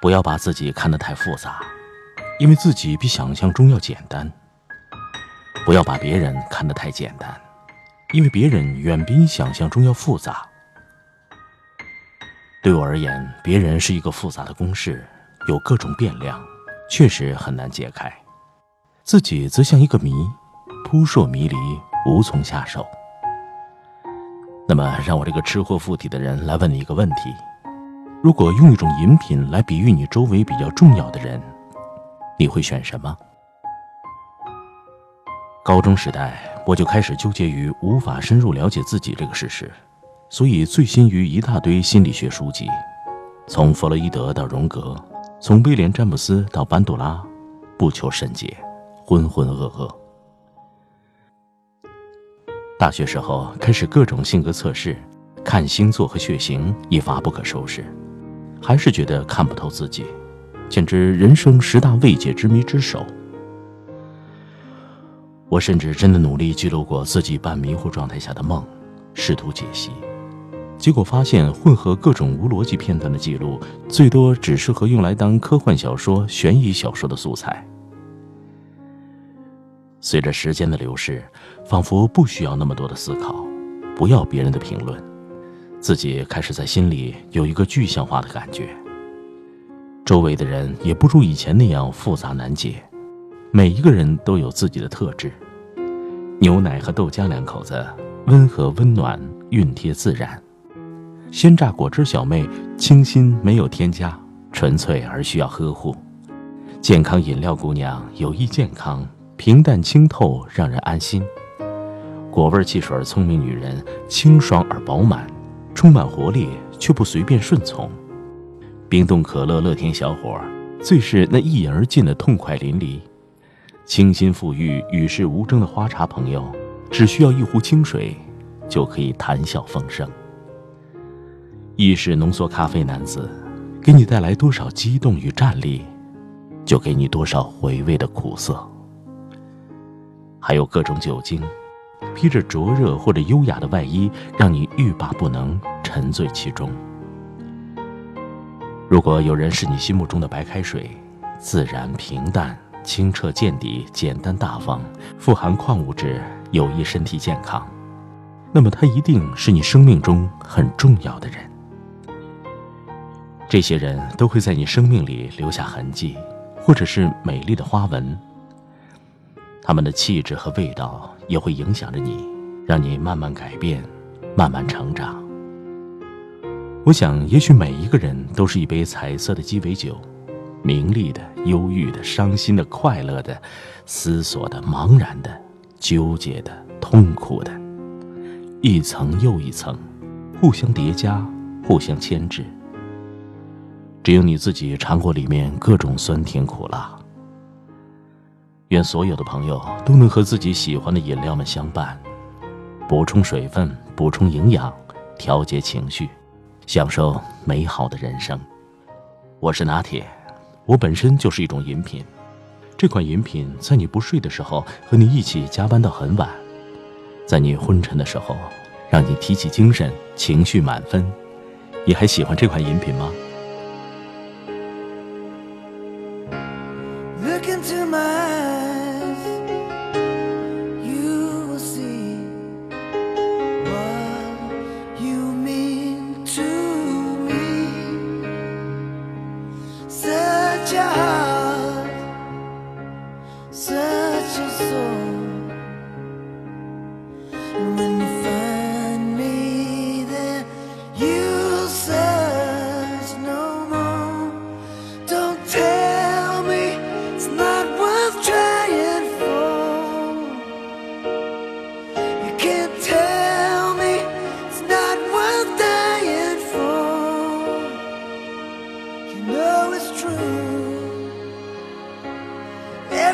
不要把自己看得太复杂，因为自己比想象中要简单。不要把别人看得太简单，因为别人远比你想象中要复杂。对我而言，别人是一个复杂的公式，有各种变量，确实很难解开。自己则像一个谜，扑朔迷离，无从下手。那么，让我这个吃货附体的人来问你一个问题。如果用一种饮品来比喻你周围比较重要的人，你会选什么？高中时代我就开始纠结于无法深入了解自己这个事实，所以醉心于一大堆心理学书籍，从弗洛伊德到荣格，从威廉詹姆斯到班杜拉，不求甚解，浑浑噩噩。大学时候开始各种性格测试，看星座和血型，一发不可收拾。还是觉得看不透自己，简直人生十大未解之谜之首。我甚至真的努力记录过自己半迷糊状态下的梦，试图解析，结果发现混合各种无逻辑片段的记录，最多只适合用来当科幻小说、悬疑小说的素材。随着时间的流逝，仿佛不需要那么多的思考，不要别人的评论。自己开始在心里有一个具象化的感觉。周围的人也不如以前那样复杂难解，每一个人都有自己的特质。牛奶和豆浆两口子，温和温暖，熨贴自然。鲜榨果汁小妹，清新没有添加，纯粹而需要呵护。健康饮料姑娘，有益健康，平淡清透，让人安心。果味汽水聪明女人，清爽而饱满。充满活力，却不随便顺从。冰冻可乐，乐天小伙，最是那一饮而尽的痛快淋漓。清新馥郁、与世无争的花茶朋友，只需要一壶清水，就可以谈笑风生。意式浓缩咖啡男子，给你带来多少激动与战栗，就给你多少回味的苦涩。还有各种酒精。披着灼热或者优雅的外衣，让你欲罢不能，沉醉其中。如果有人是你心目中的白开水，自然平淡、清澈见底、简单大方，富含矿物质，有益身体健康，那么他一定是你生命中很重要的人。这些人都会在你生命里留下痕迹，或者是美丽的花纹。他们的气质和味道。也会影响着你，让你慢慢改变，慢慢成长。我想，也许每一个人都是一杯彩色的鸡尾酒，名利的、忧郁的、伤心的、快乐的、思索的、茫然的、纠结的、痛苦的，一层又一层，互相叠加，互相牵制。只有你自己尝过里面各种酸甜苦辣。愿所有的朋友都能和自己喜欢的饮料们相伴，补充水分，补充营养，调节情绪，享受美好的人生。我是拿铁，我本身就是一种饮品。这款饮品在你不睡的时候和你一起加班到很晚，在你昏沉的时候让你提起精神，情绪满分。你还喜欢这款饮品吗？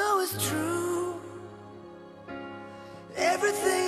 know it's true. Everything.